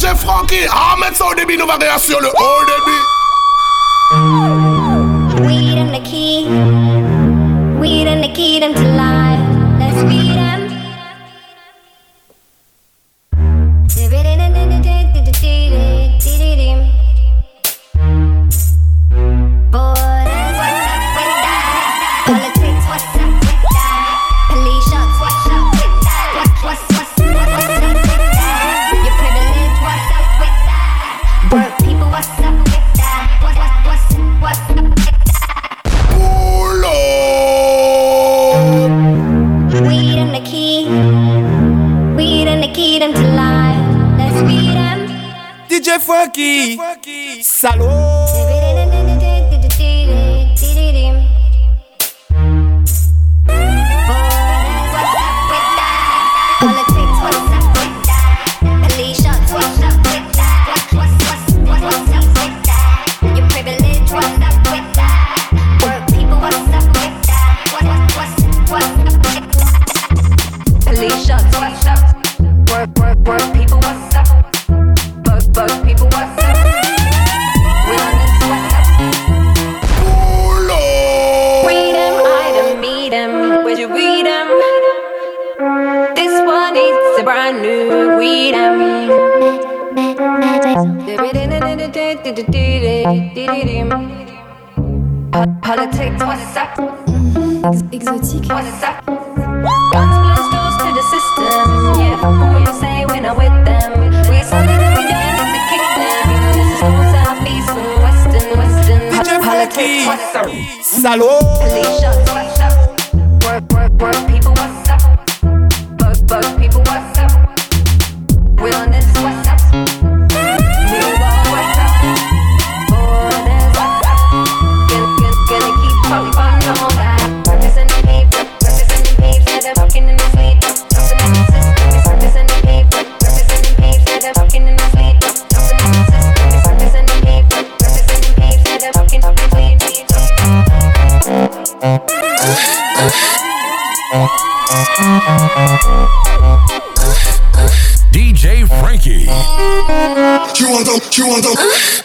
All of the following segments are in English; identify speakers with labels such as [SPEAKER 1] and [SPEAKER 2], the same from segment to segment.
[SPEAKER 1] DJ Frankie, ah, mettre ça au débit, nous va réassurer le haut débit.
[SPEAKER 2] to life. Let's beat him. DJ Funky. Salud. the brand new weed
[SPEAKER 3] and me.
[SPEAKER 4] Politics, what's up? Mm-hmm. What's up? Guns doors to the system. Yeah, who you say when I'm with them. We to kick them. This is western, western. Politics, what's up?
[SPEAKER 5] DJ
[SPEAKER 1] Franky. You want them, you want them.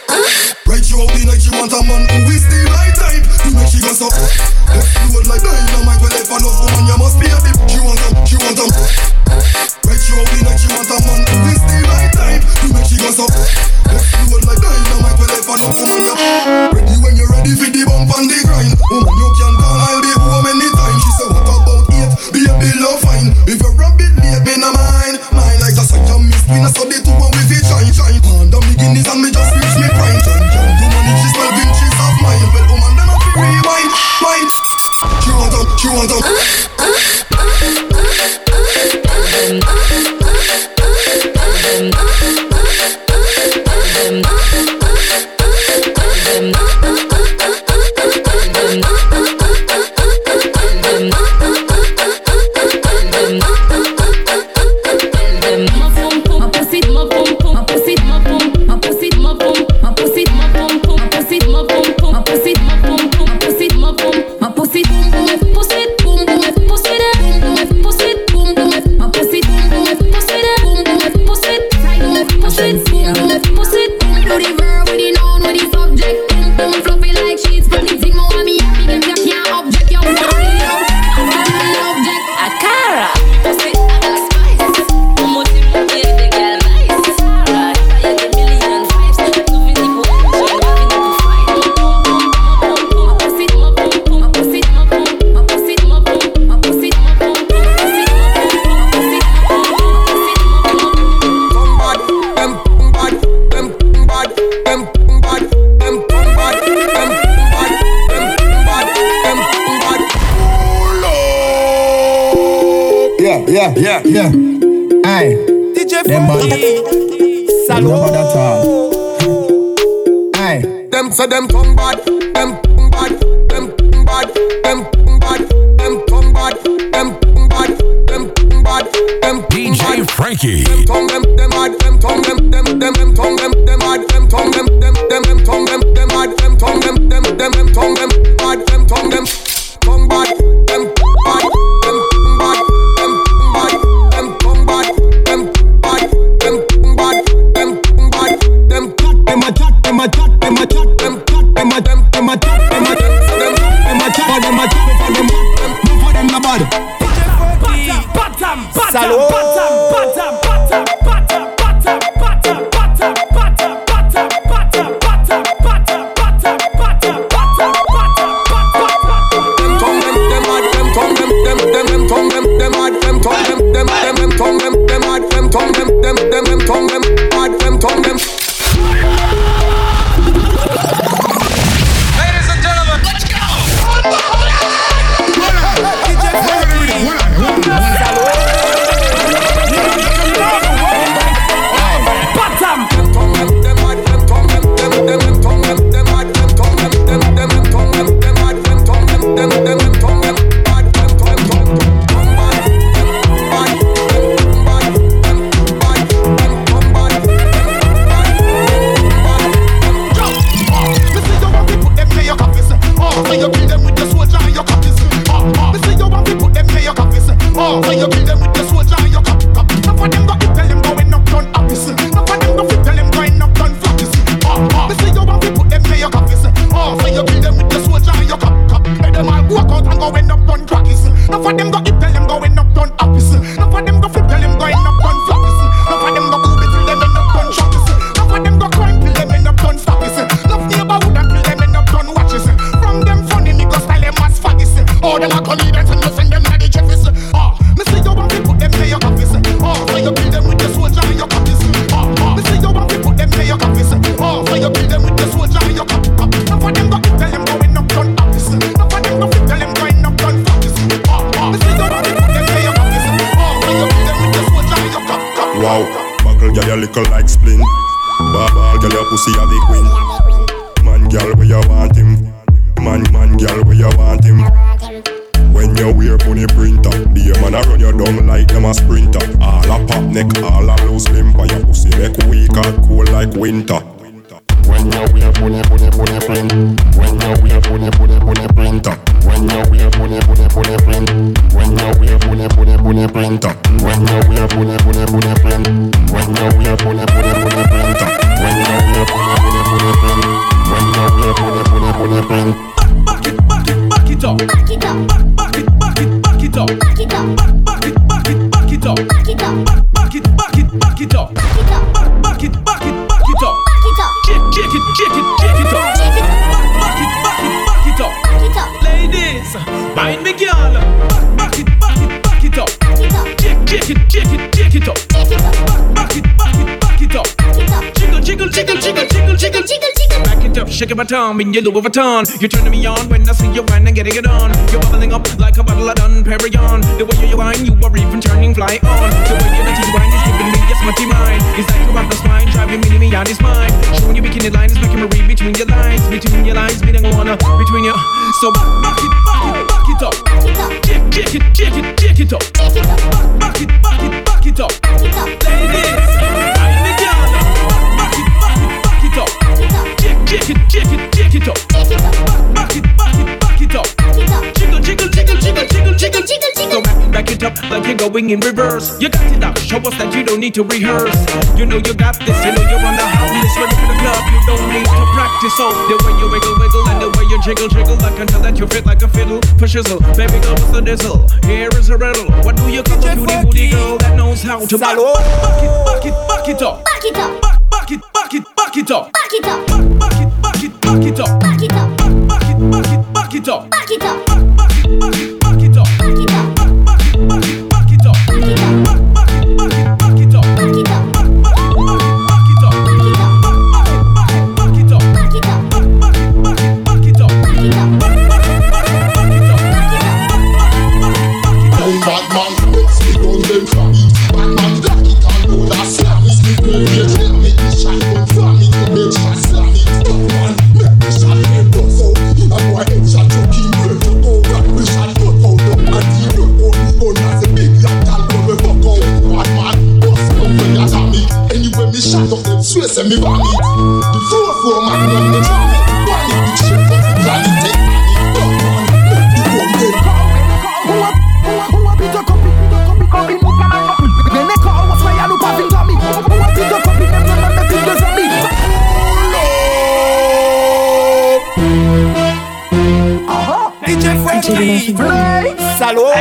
[SPEAKER 6] yeah, yeah, yeah. Aye.
[SPEAKER 3] DJ Freddy.
[SPEAKER 6] Salud. Remember
[SPEAKER 1] Them say them tongue bad, them tongue bad, them tongue bad, them tongue bad, them tongue bad, them tongue bad, them tongue bad, them
[SPEAKER 5] DJ Franky.
[SPEAKER 1] Them
[SPEAKER 7] neck, all a loose limb, for your pussy make weak and cold like winter. When you wear bunny bunny bunny print, when you wear bunny bunny bunny printer, when you wear bunny bunny bunny print, when you wear bunny bunny bunny printer, when you wear bunny bunny bunny print, when you wear bunny bunny bunny printer, when you wear bunny bunny bunny print, when you wear bunny bunny bunny print.
[SPEAKER 3] Back it, back it, back it up.
[SPEAKER 2] Back it up,
[SPEAKER 3] Back it, back it, back it up.
[SPEAKER 2] back it up,
[SPEAKER 3] Back it, back back it, up.
[SPEAKER 2] back
[SPEAKER 3] Back, it, back it, back it up.
[SPEAKER 2] back it up,
[SPEAKER 3] Shake, shake it, shake it, shake it up. Back, back it, back it, back it up.
[SPEAKER 2] back it up,
[SPEAKER 3] Ladies, mind me, girl. Back, back it, back it, back it up.
[SPEAKER 2] back it up,
[SPEAKER 3] Shake, shake it, shake it, shake it up.
[SPEAKER 2] shake it up,
[SPEAKER 3] Back it, back it, back it up.
[SPEAKER 2] back it up,
[SPEAKER 3] Jiggle, jiggle, jiggle, jiggle, jiggle, jiggle,
[SPEAKER 2] jiggle, jiggle.
[SPEAKER 3] Back it up, shake it my tongue in your Louis Vuitton. You're turning me on when I see you whine and getting it on. You're bubbling up like a bottle of Dom Perignon. The way you whine, you are even turning fly on. The way you let it wine me a smutty mind. It's like you have the spine, driving me, me out his mind. Showing you bikini line is making me read between your lines, between your lines, me don't wanna between your. So back, back it, back it, back it up.
[SPEAKER 2] Back it up,
[SPEAKER 3] Shake, shake it, shake it, shake it up.
[SPEAKER 2] shake it up,
[SPEAKER 3] Back it, back it, back it up.
[SPEAKER 2] back it up,
[SPEAKER 3] Ladies, whine me, girl. Back it, back it, back it up.
[SPEAKER 2] back it
[SPEAKER 3] shake it, shake it, up.
[SPEAKER 2] shake it up,
[SPEAKER 3] Back back it, back up like you're going in reverse. You got it up, show us that you don't need to rehearse. You know you got this, you know you're on the hot list, ready for the club. You don't need to practice. So the way you wiggle, wiggle, and the way you jiggle, jiggle, I can tell that you fit like a fiddle for shizzle. Baby girl, what's the dizzle? Here is a riddle. What do you call a beauty booty girl that knows how to back,
[SPEAKER 8] Salud.
[SPEAKER 3] back it, back it, back it up?
[SPEAKER 2] Back it up,
[SPEAKER 3] Back, back it, back it, back it up.
[SPEAKER 2] back it up,
[SPEAKER 3] Back, back it, back it, back it up.
[SPEAKER 2] back it up,
[SPEAKER 3] Back it, back it, back it up.
[SPEAKER 2] back it up,
[SPEAKER 3] Back, back it, back it,
[SPEAKER 8] DJ Frenzy, Salo.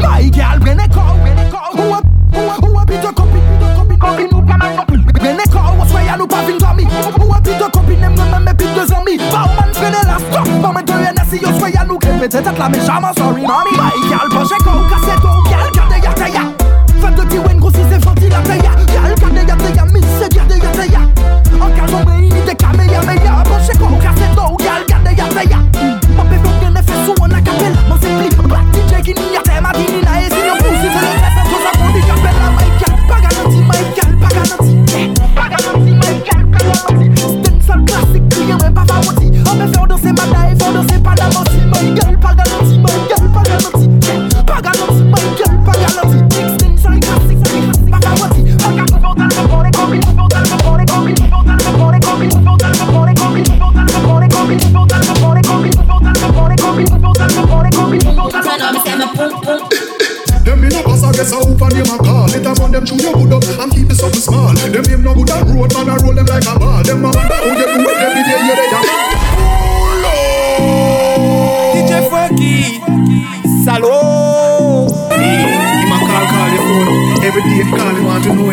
[SPEAKER 9] My girl, when I call, when I call Who a, who a, who a bit of copy, bit of copy, copy Nou pa man copy When I call, what's why I nou pa vin domi Who a bit of copy, nem nan nan me bit de zombie Bauman vene la stop, moment de yon nasi Yo swaya nou kepe te tet la me jaman sorry mami My girl,
[SPEAKER 10] poche kou, kase tou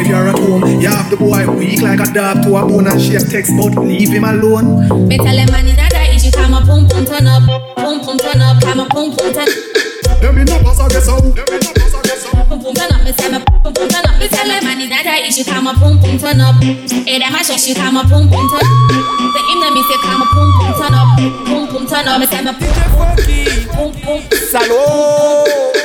[SPEAKER 10] if you're at home. You have the boy weak like a dog to a bone and she a text, but leave him alone.
[SPEAKER 11] Me tell him man it's not that issue, come a pum pum turn up, pum pum turn up, come a pum pum turn,
[SPEAKER 1] Them in a pass, I guess I hope. Them in a pass, I guess I hope.
[SPEAKER 11] pum pum turn up. Me say me pum pum turn up. Me tell him man it's not that issue, come a pum pum turn up. Hey, that my shosh, you come a pum pum turn. up. The him them me say come a pum pum turn up, pum pum turn up. Me say me pum
[SPEAKER 8] DJ Franky.
[SPEAKER 11] pum pum
[SPEAKER 8] Salaud.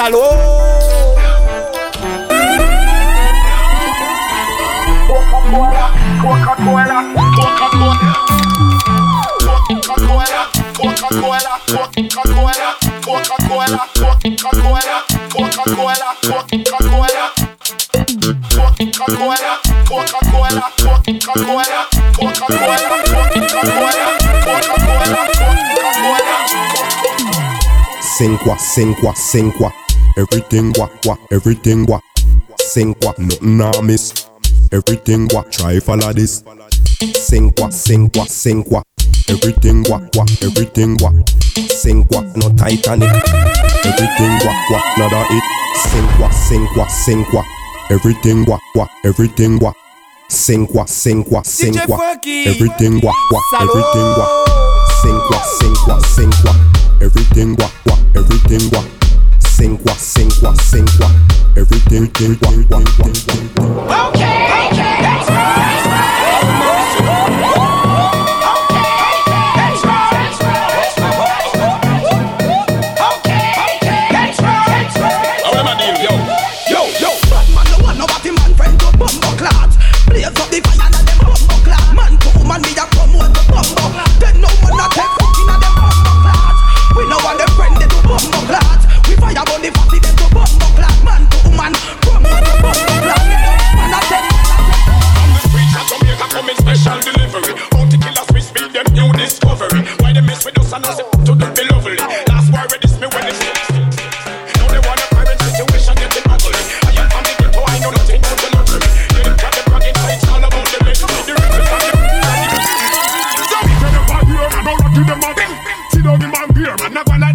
[SPEAKER 8] Salaud
[SPEAKER 6] Coca-Cola, Coca-Cola, Coca-Cola. Coca-Cola, Coca-Cola, Coca-Cola, Coca-Cola, Coca-Cola, Coca-Cola, Coca-Cola. Coca-Cola, Coca-Cola, Coca-Cola, Coca-Cola, Coca-Cola, Coca-Cola,
[SPEAKER 7] sing quoi, sing quoi. Everything what, what, everything what. Sing what, nothing I miss. Everything what, try follow this. Sing what, sing what, sing what. Everything what, what, everything what. Sing what, no Titanic. Everything what, what, nada it. Sing what, sing what, sing what. Everything what, what, everything what. Sing what, sing what, sing.
[SPEAKER 8] Funky.
[SPEAKER 7] Everything what,
[SPEAKER 8] Salaud.
[SPEAKER 7] everything what. Sing what, sing what, sing what. Everything what, what, everything what. Sing what, sing what, sing what. Everything, thing, what, what, what, what, what.
[SPEAKER 10] Yo,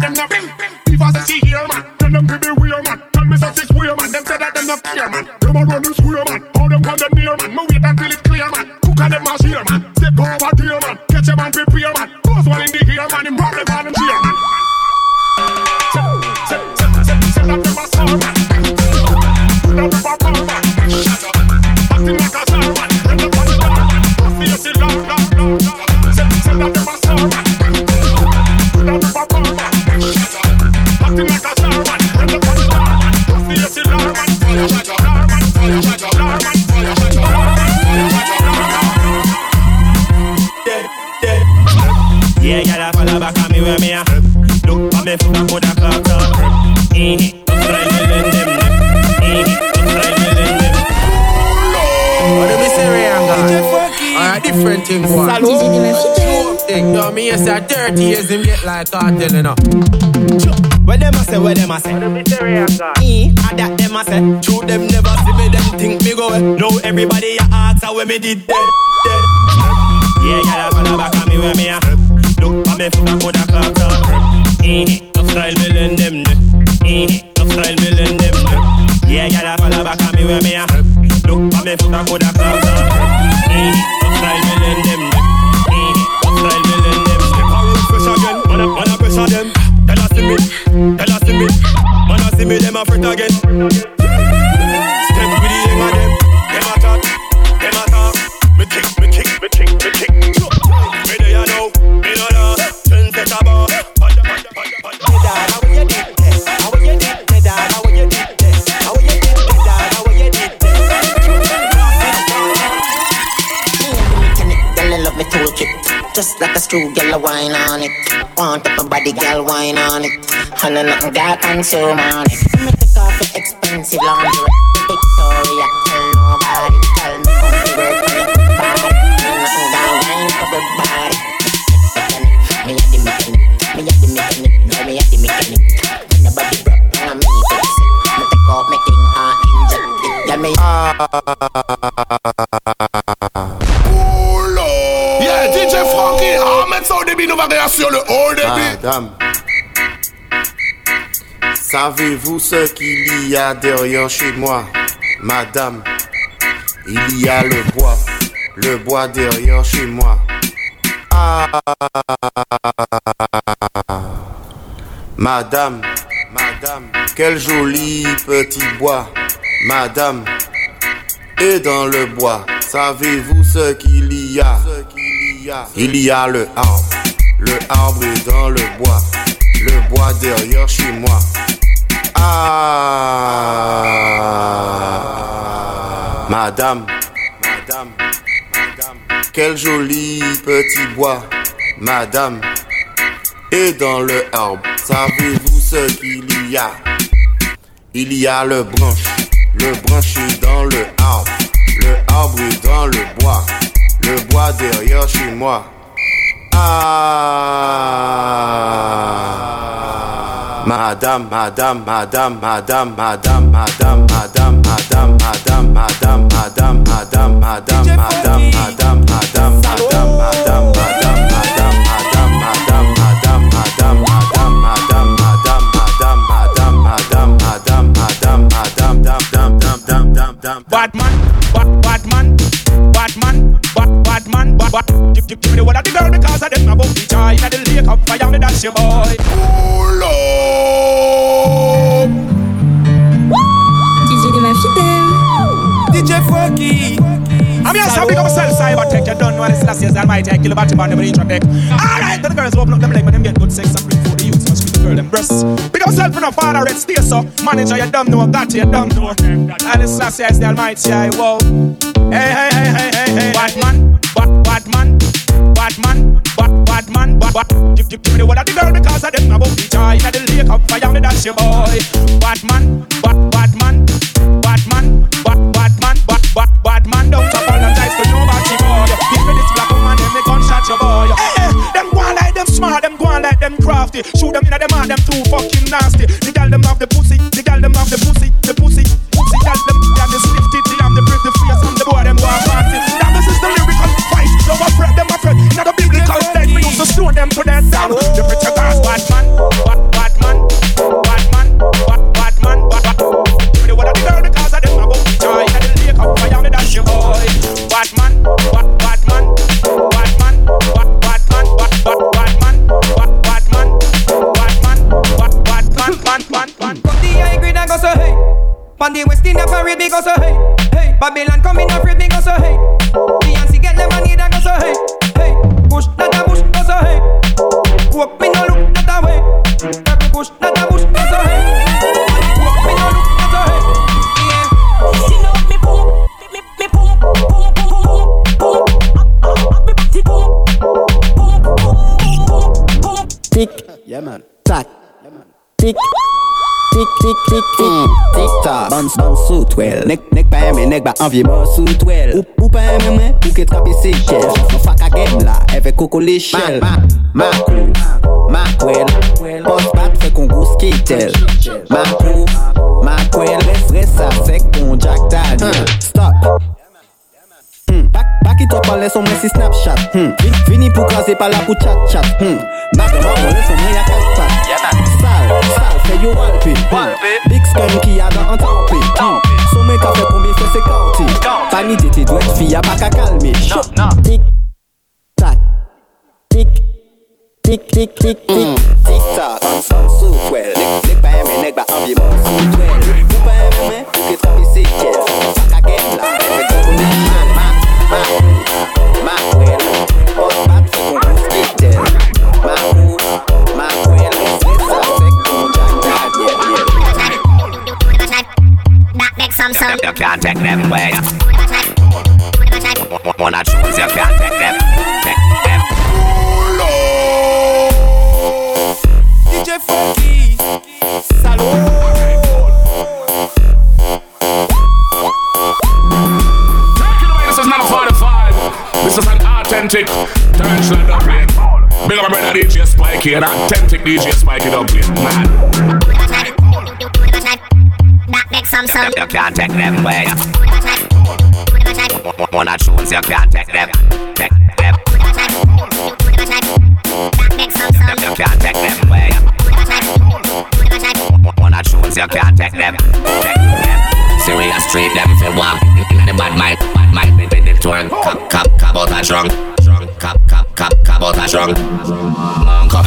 [SPEAKER 10] man,
[SPEAKER 6] not them know. If I see here, man, tell them to be real, man. Tell me is weird, man. Them say that them not care, man. Them a run this square, man. All them come them near, man.
[SPEAKER 12] Back on me where me at. Look for me foot and put a clock up. Eh, don't try me lend them. Eh, don't try me lend them.
[SPEAKER 8] What do me say, Rayanga? Alright, different thing, boy. True thing. Yo, me yes, say 30 years him get like cartel, you know.
[SPEAKER 12] Where them a say, where them a say? Eh, and that them a say. True, them never see me, them think me go. Now everybody a ask how when me did dead, dead. Yeah, y'all follow back on me where me at. Look for me foot and put a clock up. Eh, tough style me lend them. Eh, tough style me lend them. Yeah, y'all follow back on me where me at. Look for me foot and put a clock up. Eh, tough style me lend them. Eh, tough style me lend them. Step a road fresh again, man a, man a pressure them. Tell us see me, tell us see me. Man a see me, them a fret again.
[SPEAKER 13] And nothing got consume on it. Me take off it expensive laundry. Victoria, tell nobody. Tell me how to work on your body. Nothing got wine for the body. Me a the mechanic, me a the mechanic, no me a the mechanic. When the body broke, and me fix it. Me take off me thing and inject it. Girl, me
[SPEAKER 6] Yeah, DJ Franky, Ahmed Saudi Bin va réassurer le haut débit.
[SPEAKER 14] Madame, savez-vous ce qu'il y a derrière chez moi Madame, il y a le bois, le bois derrière chez moi. Ah, Madame, Madame, quel joli petit bois. Madame, et dans le bois, savez-vous ce qu'il y a? Il y a le arbre, le arbre est dans le bois, le bois derrière chez moi. Ah, madame, madame, madame, quel joli petit bois, madame. Et dans le arbre, savez-vous ce qu'il y a? Il y a le branche, le branche est dans le arbre, le arbre est dans le bois, le bois derrière chez moi. Ah, madame, madame, madame, madame, madame, madame, madame, madame, madame, madame,
[SPEAKER 15] almighty. I kill about the band, them intro deck. Alright, the girls open up them leg, but them get good sex and bring food. The youths must the girl them breasts. Big up for no father, red stay so. Manager, you dumb know, got you dumb know. And this last year's the almighty, I wow. Hey, hey, hey, hey, hey, hey. Bad man, bad, bad man, bad man, bad, bad man, bad, bad. Give, give, give me the word of the girl because of them about the joy. In the lake of fire, me that's your boy. Bad man, bad, Shoot them in the man, them too fucking nasty. The girl them have the pussy, the girl them have the pussy.
[SPEAKER 16] Tick. Tik tik tik tik Tik tak Ban ban sou twel Nek nek pa eme nek ba anvye mò sou twel Ou, ou pa eme mwen Ou ke trape se kel Ou fa ka gen la Eve koko le shell Ma, ma, makou Makwel Pos bat fe kon gous kitel Makou Makwel Res res sa fek kon Jack Daniel Stop Hmm. Bakit pa, pa, o pale som men si Snapchat hmm. Vin, Vini pou kaze pou chat chat. Hmm. Le som men yeah, Sal, sal, fe yo walpi hmm. Big scum ki yada an tampi hmm. Som men ka fe pou mi fe se kanti Fani dete dwek fiya baka kalmi Shot, no, no. tik, tak Tik, tik, tik, tik, tik Tik tak, sou kwel Lik pa eme nek ba ambi mon sou pa eme
[SPEAKER 17] men,
[SPEAKER 18] trapi can't take them away. Wanna choose, you can't take them. Take them.
[SPEAKER 19] DJ Funky. Salud.
[SPEAKER 5] This is not a 45. This is an authentic turntable upgrade. Big up my brother DJ Spikey, an authentic DJ Spikey upgrade. Man.
[SPEAKER 17] Makes some sound.
[SPEAKER 18] You can't take them away. Wanna choose, you can't take them. Take them.
[SPEAKER 17] Sound.
[SPEAKER 18] You can't take them away. Wanna choose, you can't take them. Take them. Serious treat them for walk. The bad mind, bad mind, with the turn. Cop, cop, cop out a drunk. Drunk, cop, cop, cop, cop out a drunk.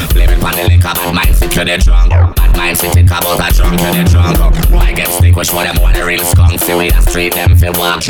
[SPEAKER 18] Flaming with money liquor, bad mind sit to the drunk. Bad mind sit in about a drunk to the drunk. Why get sick, which one them want the real skunk? See we the street, them feel walk